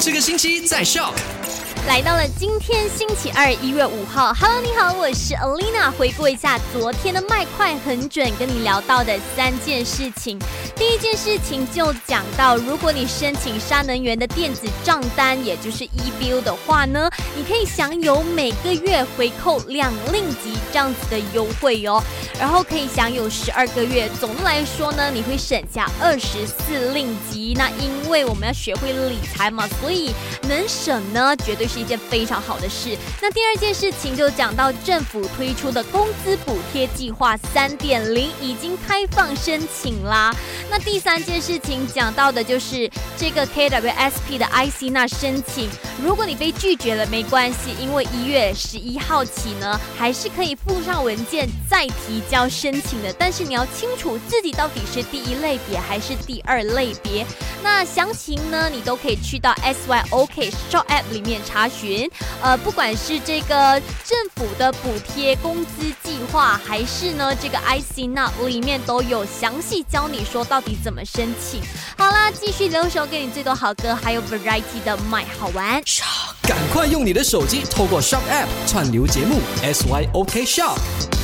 这个星期在笑。来到了今天星期二一月五号，Hello，你好，我是 Alina。回顾一下昨天的麦快很准，跟你聊到的三件事情。第一件事情就讲到，如果你申请沙能源的电子账单，也就是 e bill 的话呢，你可以享有每个月回扣两令吉这样子的优惠哦。然后可以享有十二个月，总的来说呢，你会省下二十四令吉。那因为我们要学会理财嘛，所以能省呢，绝对是。一件非常好的事。那第二件事情就讲到政府推出的工资补贴计划三点零已经开放申请啦。那第三件事情讲到的就是这个 KWSP 的 IC 那申请，如果你被拒绝了没关系，因为一月十一号起呢，还是可以附上文件再提交申请的。但是你要清楚自己到底是第一类别还是第二类别。那详情呢，你都可以去到 SYOK Shop App 里面查。询，呃，不管是这个政府的补贴工资计划，还是呢这个 IC 那里面都有详细教你说到底怎么申请。好啦，继续留守给你最多好歌，还有 variety 的买好玩。赶快用你的手机透过 Shop App 串流节目 SYOK Shop。